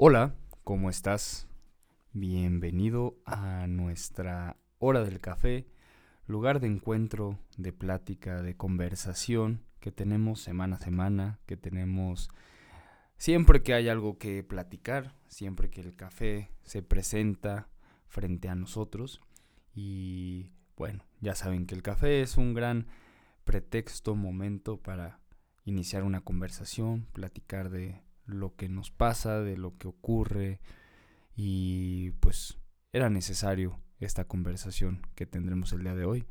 Hola, ¿cómo estás? Bienvenido a nuestra hora del café, lugar de encuentro, de plática, de conversación que tenemos semana a semana, que tenemos siempre que hay algo que platicar, siempre que el café se presenta frente a nosotros. Y bueno, ya saben que el café es un gran pretexto, momento para iniciar una conversación, platicar de lo que nos pasa, de lo que ocurre y pues era necesario esta conversación que tendremos el día de hoy.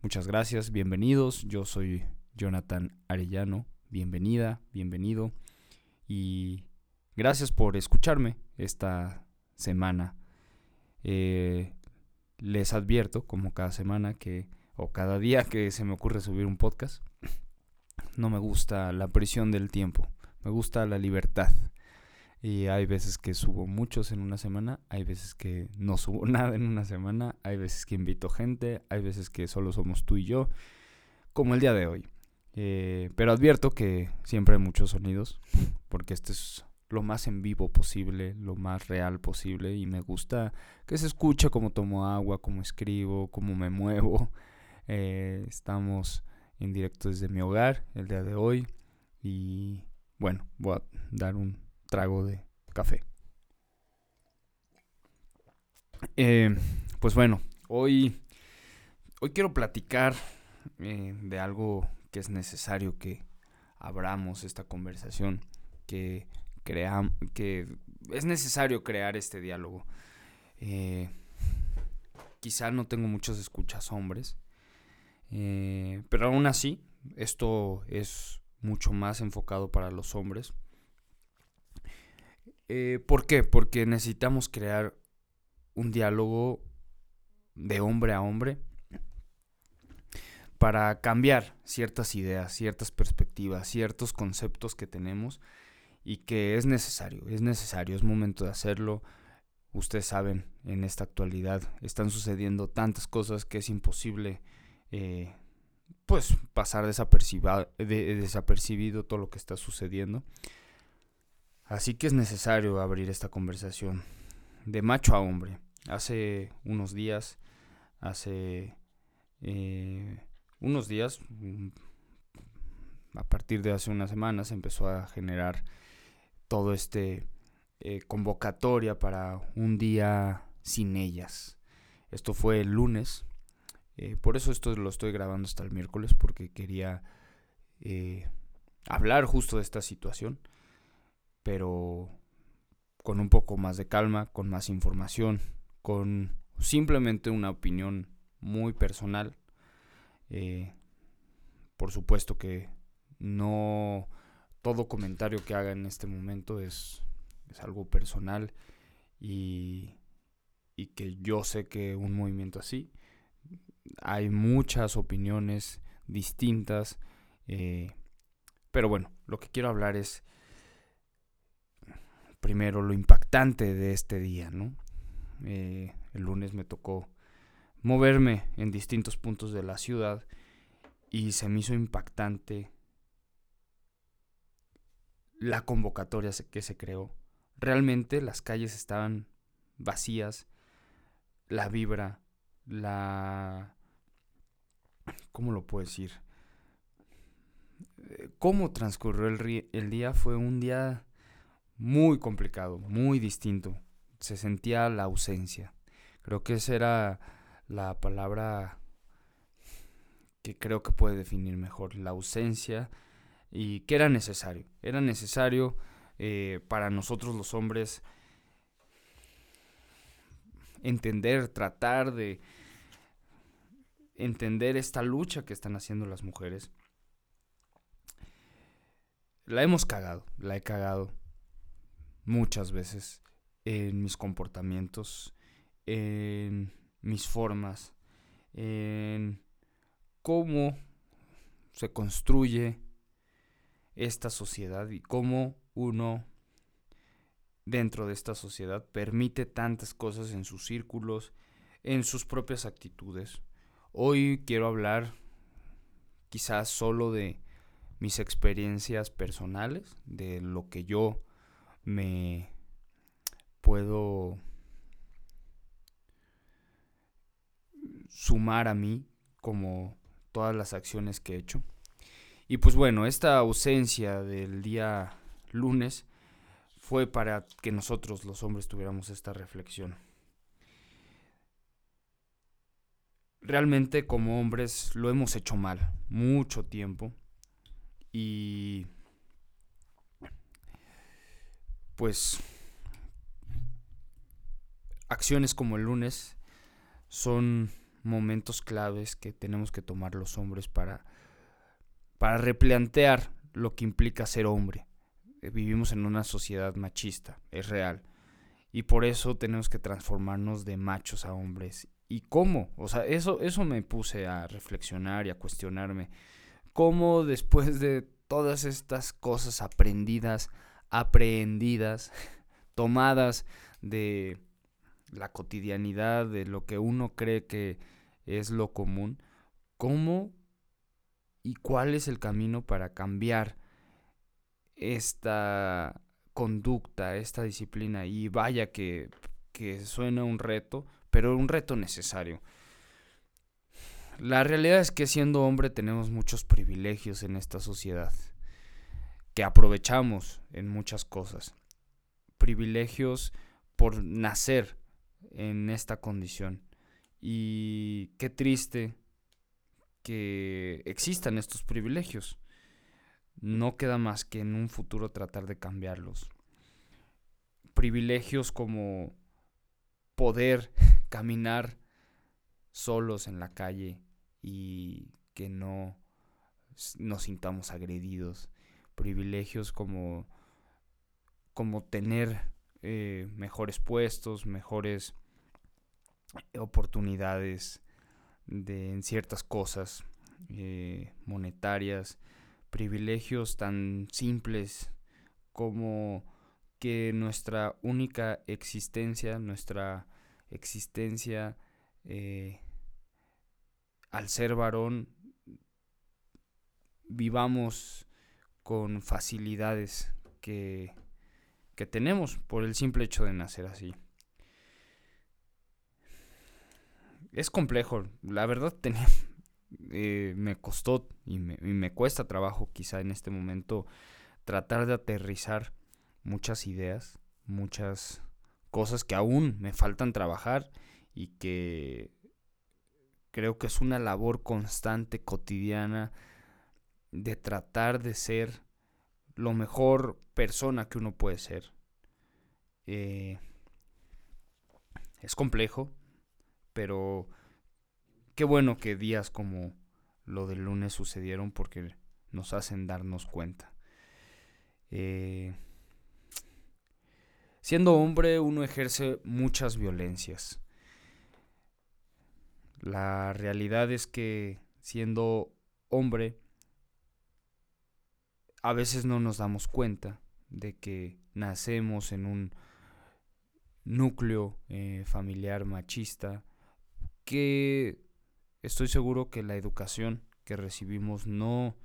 Muchas gracias, bienvenidos, yo soy Jonathan Arellano, bienvenida, bienvenido y gracias por escucharme esta semana. Eh, les advierto, como cada semana que, o cada día que se me ocurre subir un podcast, no me gusta la presión del tiempo. Me gusta la libertad. Y hay veces que subo muchos en una semana, hay veces que no subo nada en una semana, hay veces que invito gente, hay veces que solo somos tú y yo, como el día de hoy. Eh, pero advierto que siempre hay muchos sonidos, porque este es lo más en vivo posible, lo más real posible, y me gusta que se escuche cómo tomo agua, cómo escribo, cómo me muevo. Eh, estamos en directo desde mi hogar el día de hoy, y bueno, voy a dar un trago de café. Eh, pues bueno, hoy, hoy quiero platicar eh, de algo que es necesario que abramos esta conversación, que, creamos, que es necesario crear este diálogo. Eh, quizá no tengo muchos escuchas hombres, pero aún así, esto es mucho más enfocado para los hombres. Eh, ¿Por qué? Porque necesitamos crear un diálogo de hombre a hombre para cambiar ciertas ideas, ciertas perspectivas, ciertos conceptos que tenemos y que es necesario, es necesario, es momento de hacerlo. Ustedes saben, en esta actualidad están sucediendo tantas cosas que es imposible eh, pues pasar desapercibido todo lo que está sucediendo. Así que es necesario abrir esta conversación de macho a hombre. Hace unos días, hace eh, unos días, mm, a partir de hace unas semanas, empezó a generar todo este eh, convocatoria para un día sin ellas. Esto fue el lunes, eh, por eso esto lo estoy grabando hasta el miércoles, porque quería eh, hablar justo de esta situación, pero con un poco más de calma, con más información, con simplemente una opinión muy personal. Eh, por supuesto que no todo comentario que haga en este momento es, es algo personal y, y que yo sé que un movimiento así hay muchas opiniones distintas. Eh, pero bueno, lo que quiero hablar es primero lo impactante de este día, ¿no? Eh, el lunes me tocó moverme en distintos puntos de la ciudad y se me hizo impactante la convocatoria que se creó. Realmente las calles estaban vacías, la vibra la... ¿Cómo lo puedo decir? Eh, ¿Cómo transcurrió el, día? Fue un día muy complicado, muy distinto. Se sentía la ausencia. Creo que esa era la palabra que creo que puede definir mejor. La ausencia y que era necesario. Era necesario eh, para nosotros los hombres entender, tratar de entender esta lucha que están haciendo las mujeres. La hemos cagado, la he cagado muchas veces en mis comportamientos, en mis formas, en cómo se construye esta sociedad y cómo uno dentro de esta sociedad permite tantas cosas en sus círculos, en sus propias actitudes. Hoy quiero hablar quizás solo de mis experiencias personales, de lo que yo me puedo sumar a mí como todas las acciones que he hecho. Y pues bueno, esta ausencia del día lunes fue para que nosotros los hombres tuviéramos esta reflexión. Realmente como hombres lo hemos hecho mal mucho tiempo y pues acciones como el lunes son momentos claves que tenemos que tomar los hombres para, para replantear lo que implica ser hombre. Eh, vivimos en una sociedad machista, es real. Y por eso tenemos que transformarnos de machos a hombres. ¿Y cómo? O sea, eso, eso me puse a reflexionar y a cuestionarme. ¿Cómo después de todas estas cosas aprendidas, aprehendidas, tomadas de la cotidianidad, de lo que uno cree que es lo común, ¿cómo y cuál es el camino para cambiar esta conducta, esta disciplina? Y vaya que, que suena un reto, pero un reto necesario. La realidad es que siendo hombre tenemos muchos privilegios en esta sociedad que aprovechamos en muchas cosas. Privilegios por nacer en esta condición. Y qué triste que existan estos privilegios. No queda más que en un futuro tratar de cambiarlos. Privilegios como poder caminar solos en la calle y que no nos sintamos agredidos. Privilegios como, como tener eh, mejores puestos, mejores oportunidades de, en ciertas cosas eh, monetarias, privilegios tan simples como que nuestra única existencia, nuestra existencia eh, al ser varón, vivamos con facilidades que, que tenemos por el simple hecho de nacer así. es complejo. La verdad tenía, eh, me costó y me, y me cuesta trabajo quizá en este momento tratar de aterrizar muchas ideas, muchas cosas que aún me faltan trabajar y que creo que es una labor constante, cotidiana, de tratar de ser lo mejor persona que uno puede ser. Eh, es complejo, pero qué bueno que días como lo del lunes sucedieron porque nos hacen darnos cuenta. Eh, siendo hombre uno ejerce muchas violencias. La realidad es que siendo hombre a veces no nos damos cuenta de que nacemos en un núcleo eh, familiar machista que estoy seguro que la educación que recibimos no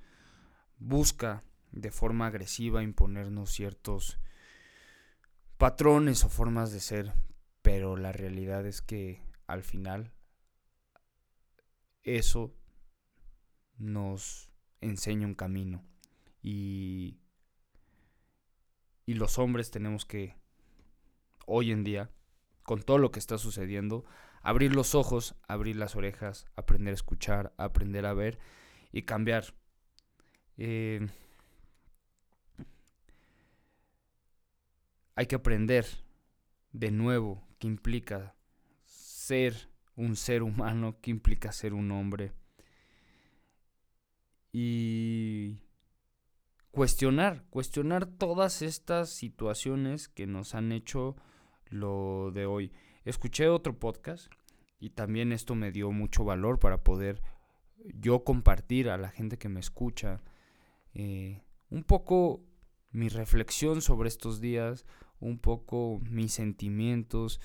busca de forma agresiva imponernos ciertos patrones o formas de ser, pero la realidad es que al final eso nos enseña un camino y, y los hombres tenemos que hoy en día con todo lo que está sucediendo abrir los ojos, abrir las orejas, aprender a escuchar, aprender a ver y cambiar. Eh, hay que aprender de nuevo qué implica ser un ser humano, qué implica ser un hombre. Y cuestionar, cuestionar todas estas situaciones que nos han hecho lo de hoy. Escuché otro podcast y también esto me dio mucho valor para poder yo compartir a la gente que me escucha eh, un poco mi reflexión sobre estos días, un poco mis sentimientos,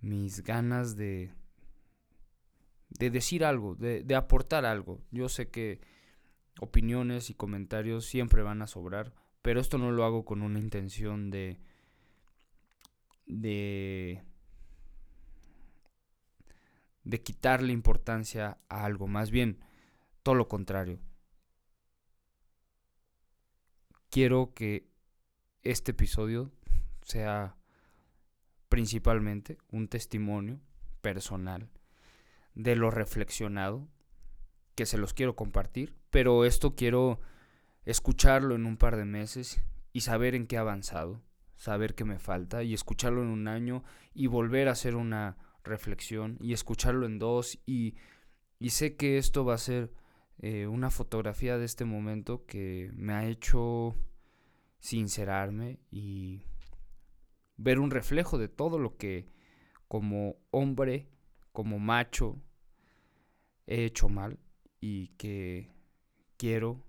mis ganas de, de decir algo, de, aportar algo. Yo sé que opiniones y comentarios siempre van a sobrar, pero esto no lo hago con una intención de de de quitarle importancia a algo, más bien todo lo contrario. Quiero que este episodio sea principalmente un testimonio personal de lo reflexionado que se los quiero compartir, pero esto quiero escucharlo en un par de meses y saber en qué he avanzado, saber qué me falta y escucharlo en un año y volver a hacer una reflexión y escucharlo en dos y, y sé que esto va a ser eh, una fotografía de este momento que me ha hecho sincerarme y ver un reflejo de todo lo que como hombre, como macho, he hecho mal y que quiero,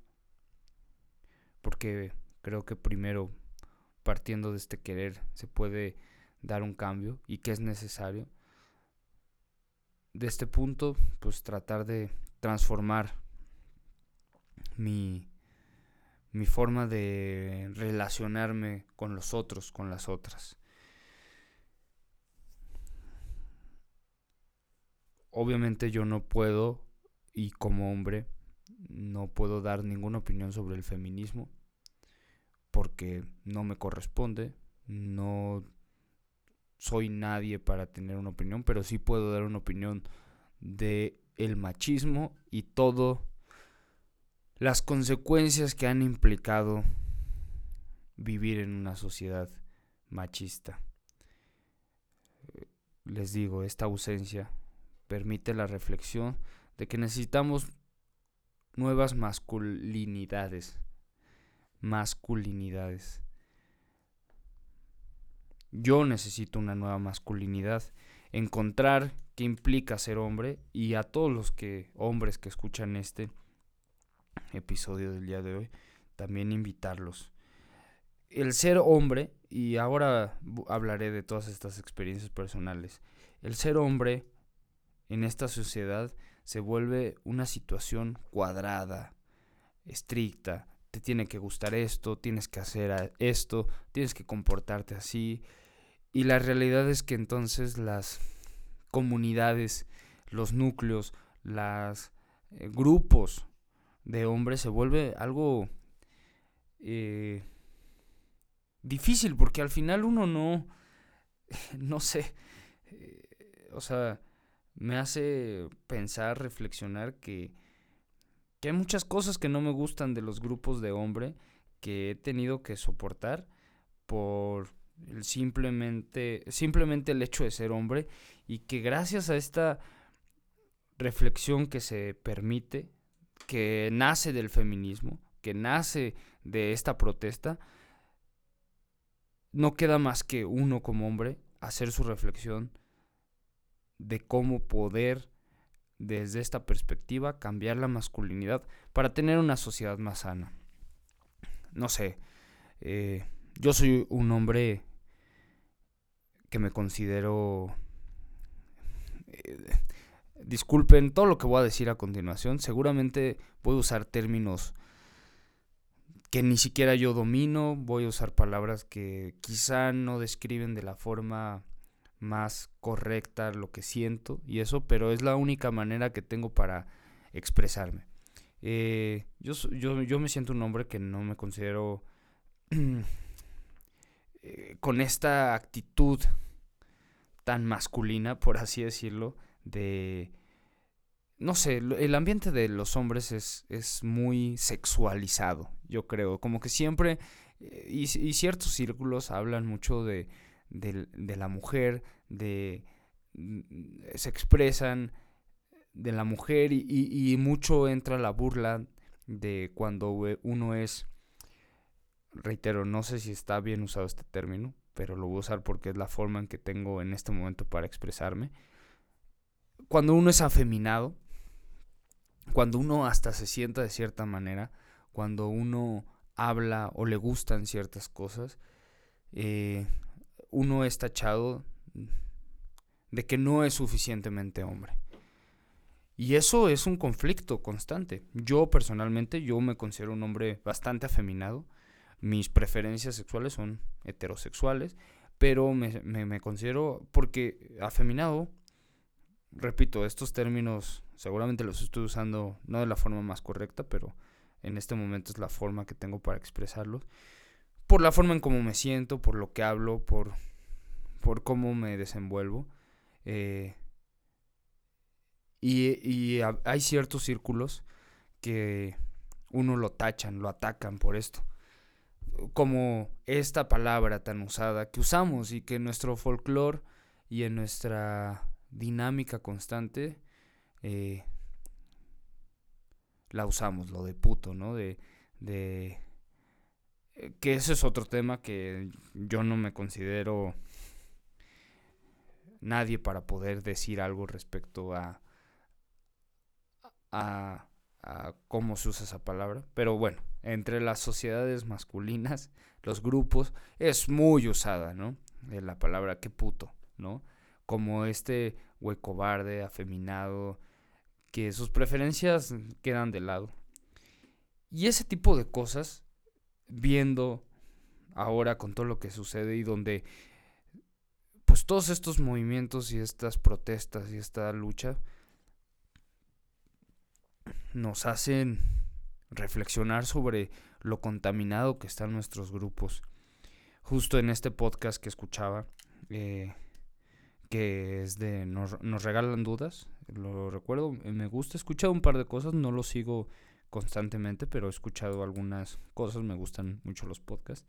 porque creo que primero partiendo de este querer se puede dar un cambio y que es necesario de este punto, pues tratar de transformar mi, mi forma de relacionarme con los otros, con las otras. Obviamente yo no puedo, y como hombre, no puedo dar ninguna opinión sobre el feminismo, porque no me corresponde, no soy nadie para tener una opinión, pero sí puedo dar una opinión de el machismo y todo las consecuencias que han implicado vivir en una sociedad machista. Les digo, esta ausencia permite la reflexión de que necesitamos nuevas masculinidades. Masculinidades. Yo necesito una nueva masculinidad, encontrar qué implica ser hombre y a todos los que hombres que escuchan este episodio del día de hoy, también invitarlos. El ser hombre, y ahora hablaré de todas estas experiencias personales, el ser hombre en esta sociedad se vuelve una situación cuadrada, estricta, te tiene que gustar esto, tienes que hacer esto, tienes que comportarte así, y la realidad es que entonces las comunidades, los núcleos, los eh, grupos de hombres se vuelve algo eh, difícil porque al final uno no, no sé, eh, o sea, me hace pensar, reflexionar que, que hay muchas cosas que no me gustan de los grupos de hombre que he tenido que soportar por simplemente, simplemente el hecho de ser hombre y que gracias a esta reflexión que se permite, que nace del feminismo, que nace de esta protesta, no queda más que uno como hombre hacer su reflexión de cómo poder desde esta perspectiva cambiar la masculinidad para tener una sociedad más sana. No sé, eh, yo soy un hombre que me considero... Eh, disculpen todo lo que voy a decir a continuación. Seguramente voy a usar términos que ni siquiera yo domino. Voy a usar palabras que quizá no describen de la forma más correcta lo que siento y eso, pero es la única manera que tengo para expresarme. Eh, yo, yo, yo me siento un hombre que no me considero eh, con esta actitud tan masculina, por así decirlo, de... No sé, el ambiente de los hombres es, es muy sexualizado, yo creo. Como que siempre, eh, y, ciertos círculos hablan mucho de, de, la mujer, de... Mm, se expresan de la mujer y, y, mucho entra la burla de cuando uno es, reitero, no sé si está bien usado este término, pero lo voy a usar porque es la forma en que tengo en este momento para expresarme. Cuando uno es afeminado, cuando uno hasta se sienta de cierta manera, cuando uno habla o le gustan ciertas cosas, eh, uno es tachado de que no es suficientemente hombre. Y eso es un conflicto constante. Yo personalmente, yo me considero un hombre bastante afeminado mis preferencias sexuales son heterosexuales, pero me, me, considero, porque afeminado, repito, estos términos seguramente los estoy usando no de la forma más correcta, pero en este momento es la forma que tengo para expresarlos. Por la forma en cómo me siento, por lo que hablo, por, por cómo me desenvuelvo. Eh, y, y hay ciertos círculos que uno lo tachan, lo atacan por esto como esta palabra tan usada que usamos y que en nuestro folclore y en nuestra dinámica constante eh, la usamos, lo de puto, ¿no? De, que ese es otro tema que yo no me considero nadie para poder decir algo respecto a, a, a cómo se usa esa palabra, pero bueno, entre las sociedades masculinas, los grupos, es muy usada, ¿no? la palabra qué puto, ¿no? Como este güey cobarde, afeminado, que sus preferencias quedan de lado. Y ese tipo de cosas, viendo ahora con todo lo que sucede y donde pues todos estos movimientos y estas protestas y esta lucha nos hacen reflexionar sobre lo contaminado que están nuestros grupos. Justo en este podcast que escuchaba, eh, que es de nos, regalan dudas, lo recuerdo, me gusta, he escuchado un par de cosas, no lo sigo constantemente, pero he escuchado algunas cosas, me gustan mucho los podcasts.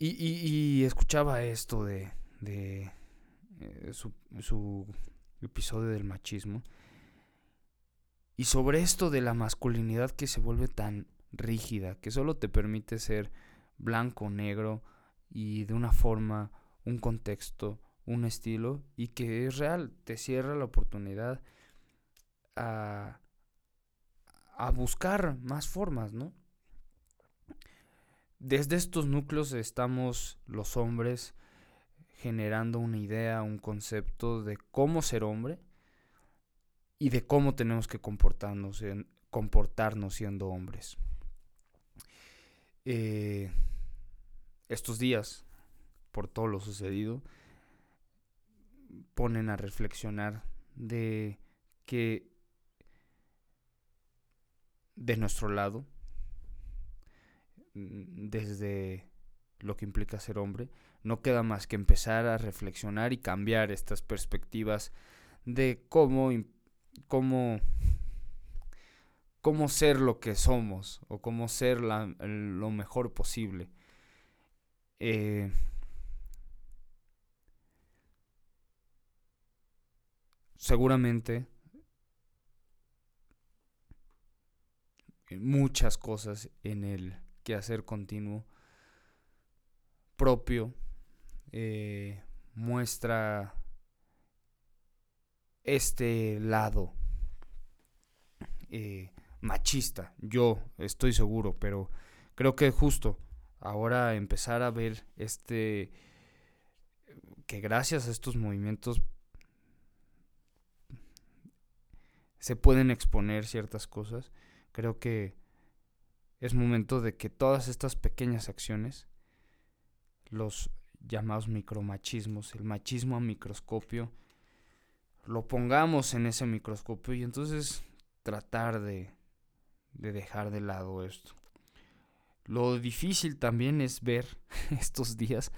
Y, escuchaba esto de, de eh, su, su episodio del machismo y sobre esto de la masculinidad que se vuelve tan rígida, que solo te permite ser blanco, negro y de una forma, un contexto, un estilo y que es real, te cierra la oportunidad a, a buscar más formas, ¿no? Desde estos núcleos estamos los hombres generando una idea, un concepto de cómo ser hombre y de cómo tenemos que comportarnos, comportarnos siendo hombres. Eh, estos días, por todo lo sucedido, ponen a reflexionar de que de nuestro lado, desde lo que implica ser hombre, no queda más que empezar a reflexionar y cambiar estas perspectivas de cómo cómo, cómo ser lo que somos o cómo ser lo mejor posible. Eh, seguramente muchas cosas en el quehacer continuo propio eh, muestra este lado eh, machista, yo estoy seguro, pero creo que justo ahora empezar a ver este que gracias a estos movimientos se pueden exponer ciertas cosas, creo que es momento de que todas estas pequeñas acciones, los llamados micromachismos, el machismo a microscopio, lo pongamos en ese microscopio y entonces tratar de, de dejar de lado esto. Lo difícil también es ver estos días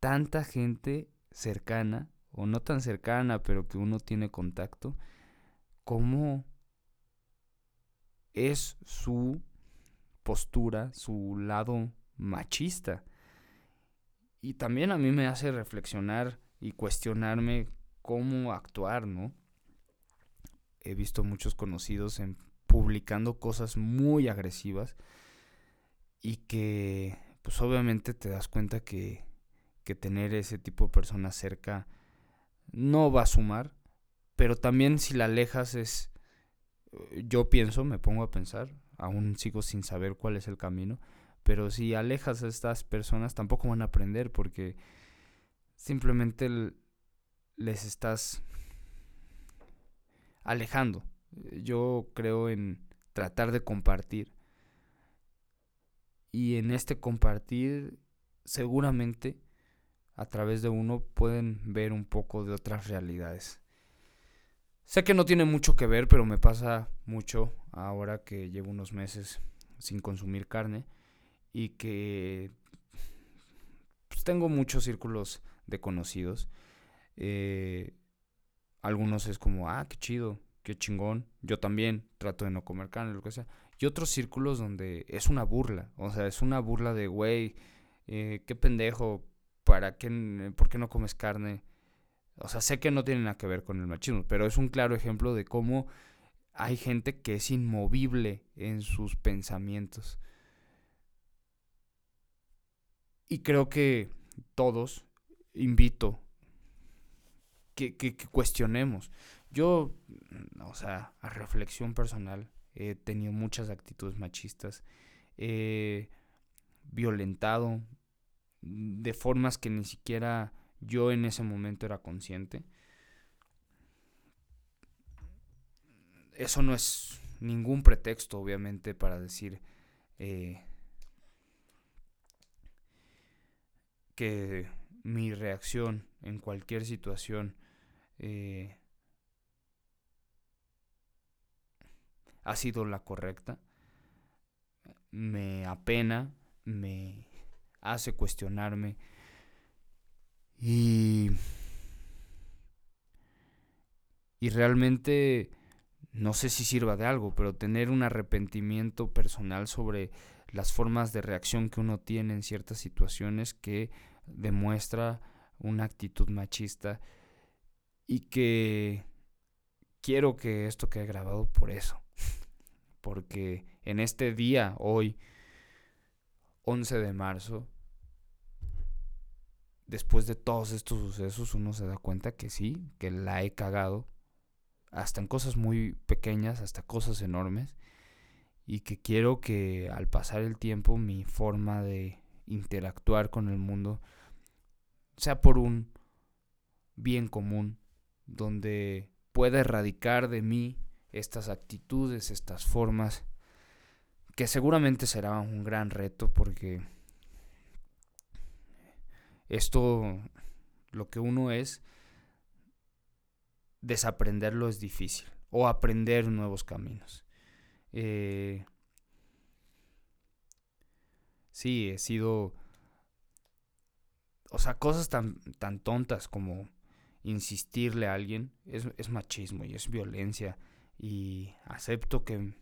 tanta gente cercana, o no tan cercana, pero que uno tiene contacto, como es su postura, su lado machista. Y también a mí me hace reflexionar y cuestionarme cómo actuar, ¿no? He visto muchos conocidos en publicando cosas muy agresivas y que pues obviamente te das cuenta que, que tener ese tipo de personas cerca no va a sumar, pero también si la alejas es, yo pienso, me pongo a pensar, aún sigo sin saber cuál es el camino, pero si alejas a estas personas tampoco van a aprender porque simplemente les estás alejando. Yo creo en tratar de compartir. Y en este compartir seguramente a través de uno pueden ver un poco de otras realidades. Sé que no tiene mucho que ver, pero me pasa mucho ahora que llevo unos meses sin consumir carne y que pues, tengo muchos círculos de conocidos. Eh, algunos es como, ah, qué chido, qué chingón. Yo también trato de no comer carne, lo que sea. Y otros círculos donde es una burla. O sea, es una burla de, güey, eh, qué pendejo, ¿para qué, ¿por qué no comes carne? O sea, sé que no tiene nada que ver con el machismo, pero es un claro ejemplo de cómo hay gente que es inmovible en sus pensamientos. Y creo que todos invito que, que, cuestionemos. Yo, o sea, a reflexión personal, he tenido muchas actitudes machistas. He violentado de formas que ni siquiera yo en ese momento era consciente. Eso no es ningún pretexto, obviamente, para decir eh, que mi reacción en cualquier situación eh, ha sido la correcta. Me apena, me hace cuestionarme y, y realmente no sé si sirva de algo, pero tener un arrepentimiento personal sobre las formas de reacción que uno tiene en ciertas situaciones que demuestra una actitud machista y que quiero que esto quede grabado por eso. Porque en este día, hoy, 11 de marzo, después de todos estos sucesos, uno se da cuenta que sí, que la he cagado, hasta en cosas muy pequeñas, hasta cosas enormes, y que quiero que al pasar el tiempo mi forma de interactuar con el mundo sea por un bien común, donde pueda erradicar de mí estas actitudes, estas formas, que seguramente será un gran reto porque esto, lo que uno es, desaprenderlo es difícil o aprender nuevos caminos. Eh, sí, he sido, o sea, cosas tan, tan tontas como insistirle a alguien es, es machismo y es violencia y acepto que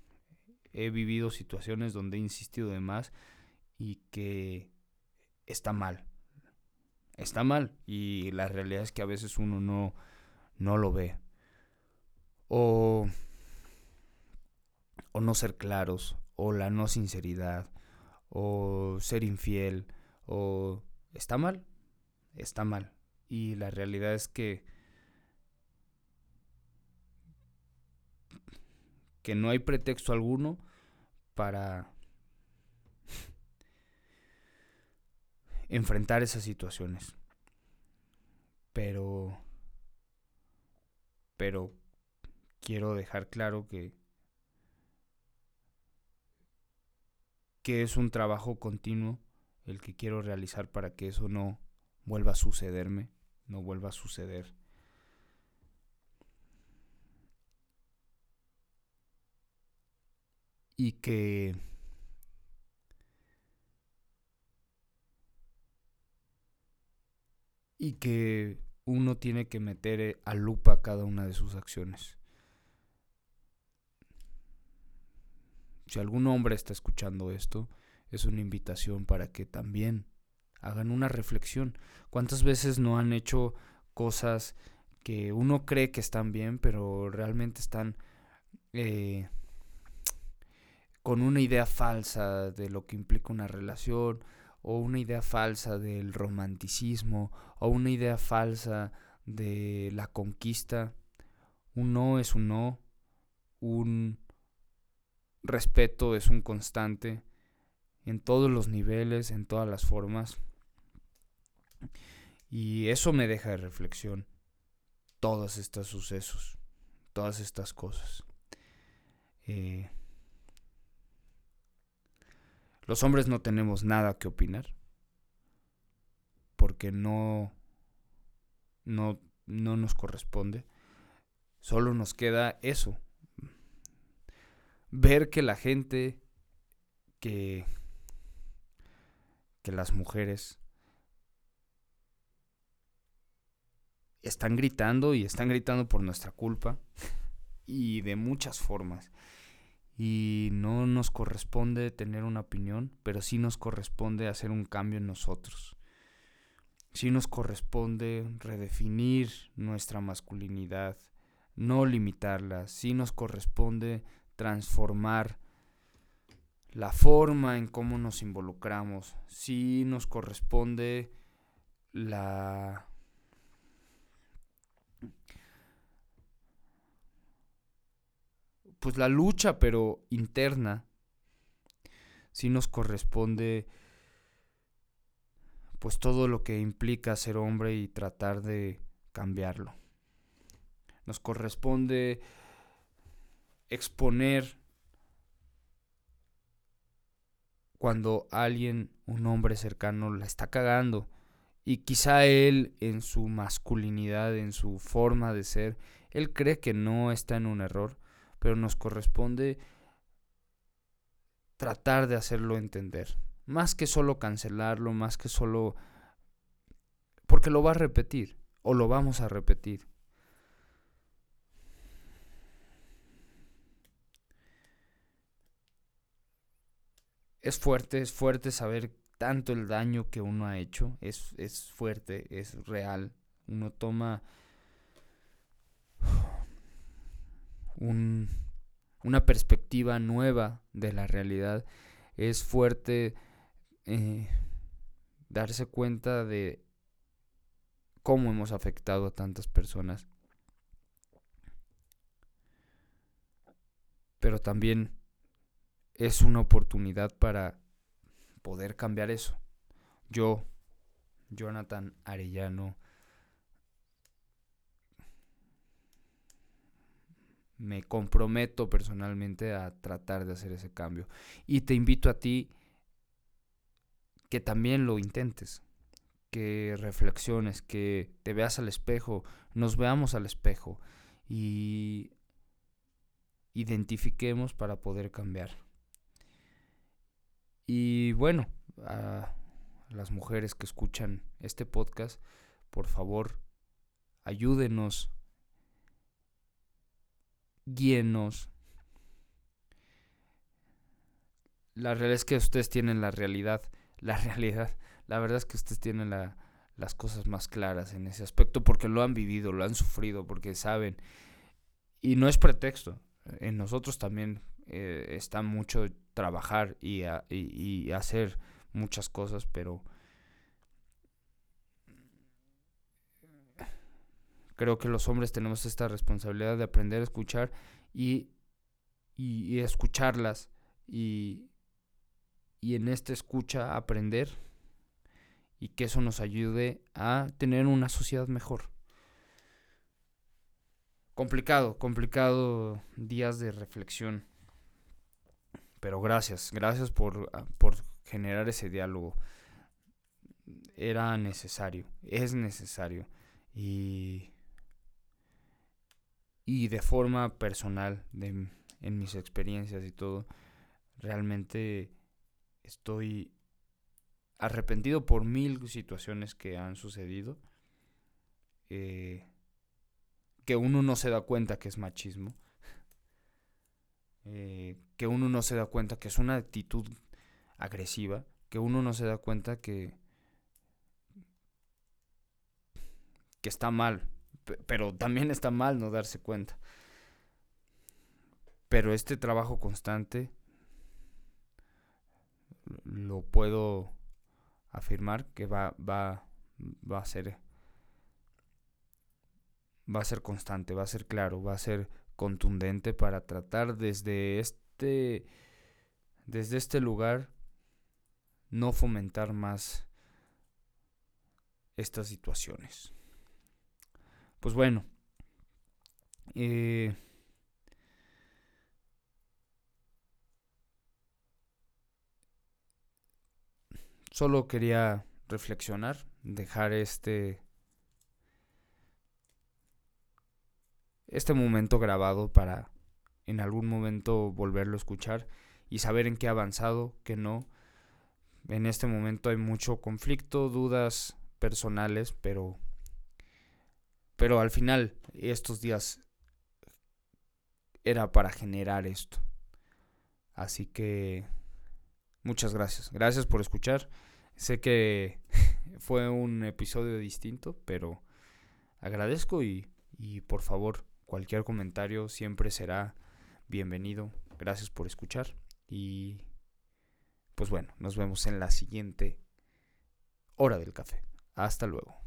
he vivido situaciones donde he insistido de más y que está mal. Está mal y la realidad es que a veces uno no, no lo ve. O, o no ser claros, o la no sinceridad, o ser infiel, o está mal, está mal. Y la realidad es que que no hay pretexto alguno para enfrentar esas situaciones. Pero pero quiero dejar claro que que es un trabajo continuo el que quiero realizar para que eso no vuelva a sucederme, no vuelva a suceder. Y que y que uno tiene que meter eh, a lupa cada una de sus acciones. Si algún hombre está escuchando esto, es una invitación para que también hagan una reflexión. ¿Cuántas veces no han hecho cosas que uno cree que están bien, pero realmente están eh, con una idea falsa de lo que implica una relación o una idea falsa del romanticismo o una idea falsa de la conquista. Un no es un no, un respeto es un constante en todos los niveles, en todas las formas. Y eso me deja de reflexión todos estos sucesos, todas estas cosas. Eh, los hombres no tenemos nada que opinar. porque no, no, no nos corresponde. Solo nos queda eso. Ver que la gente, que, que las mujeres están gritando y están gritando por nuestra culpa y de muchas formas. Y no nos corresponde tener una opinión, pero sí nos corresponde hacer un cambio en nosotros. Sí nos corresponde redefinir nuestra masculinidad, no limitarla. Sí nos corresponde transformar la forma en cómo nos involucramos. Sí nos corresponde la pues la lucha, pero interna, sí nos corresponde pues todo lo que implica ser hombre y tratar de cambiarlo. Nos corresponde exponer cuando alguien, un hombre cercano, la está cagando. Y quizá él, en su masculinidad, en su forma de ser, él cree que no está en un error, pero nos corresponde tratar de hacerlo entender. Más que solo cancelarlo, más que solo... Porque lo va a repetir, o lo vamos a repetir. Es fuerte, es fuerte saber tanto el daño que uno ha hecho. Es, es fuerte, es real. Uno toma una perspectiva nueva de la realidad. Es fuerte eh, darse cuenta de cómo hemos afectado a tantas personas. Pero también es una oportunidad para poder cambiar eso. Yo, Jonathan Arellano, me comprometo personalmente a tratar de hacer ese cambio. Y te invito a ti que también lo intentes, que reflexiones, que te veas al espejo, nos veamos al espejo y identifiquemos para poder cambiar. Y bueno, a las mujeres que escuchan este podcast, por favor, ayúdenos guíenos. La realidad es que ustedes tienen la realidad, la realidad. La verdad es que ustedes tienen las cosas más claras en ese aspecto porque lo han vivido, lo han sufrido, porque saben. Y no es pretexto. En nosotros también eh, está mucho trabajar y, y hacer muchas cosas, pero Creo que los hombres tenemos esta responsabilidad de aprender a escuchar y, y, escucharlas y, y en esta escucha aprender y que eso nos ayude a tener una sociedad mejor. Complicado, complicado días de reflexión. Pero gracias, gracias por, por generar ese diálogo. Era necesario, es necesario. Y y de forma personal, de, en mis experiencias y todo, realmente estoy arrepentido por mil situaciones que han sucedido, eh, que uno no se da cuenta que es machismo, eh, que uno no se da cuenta que es una actitud agresiva, que uno no se da cuenta que, que está mal, pero también está mal no darse cuenta. Pero este trabajo constante lo puedo afirmar que va, va, va a ser va a ser constante, va a ser claro, va a ser contundente para tratar desde este desde este lugar no fomentar más estas situaciones. Pues bueno. Eh, solo quería reflexionar, dejar este este momento grabado para en algún momento volverlo a escuchar y saber en qué ha avanzado, qué no. En este momento hay mucho conflicto, dudas personales, pero pero al final estos días era para generar esto. Así que muchas gracias. Gracias por escuchar. Sé que fue un episodio distinto, pero agradezco y, y por favor cualquier comentario siempre será bienvenido. Gracias por escuchar y pues bueno, nos vemos en la siguiente hora del café. Hasta luego.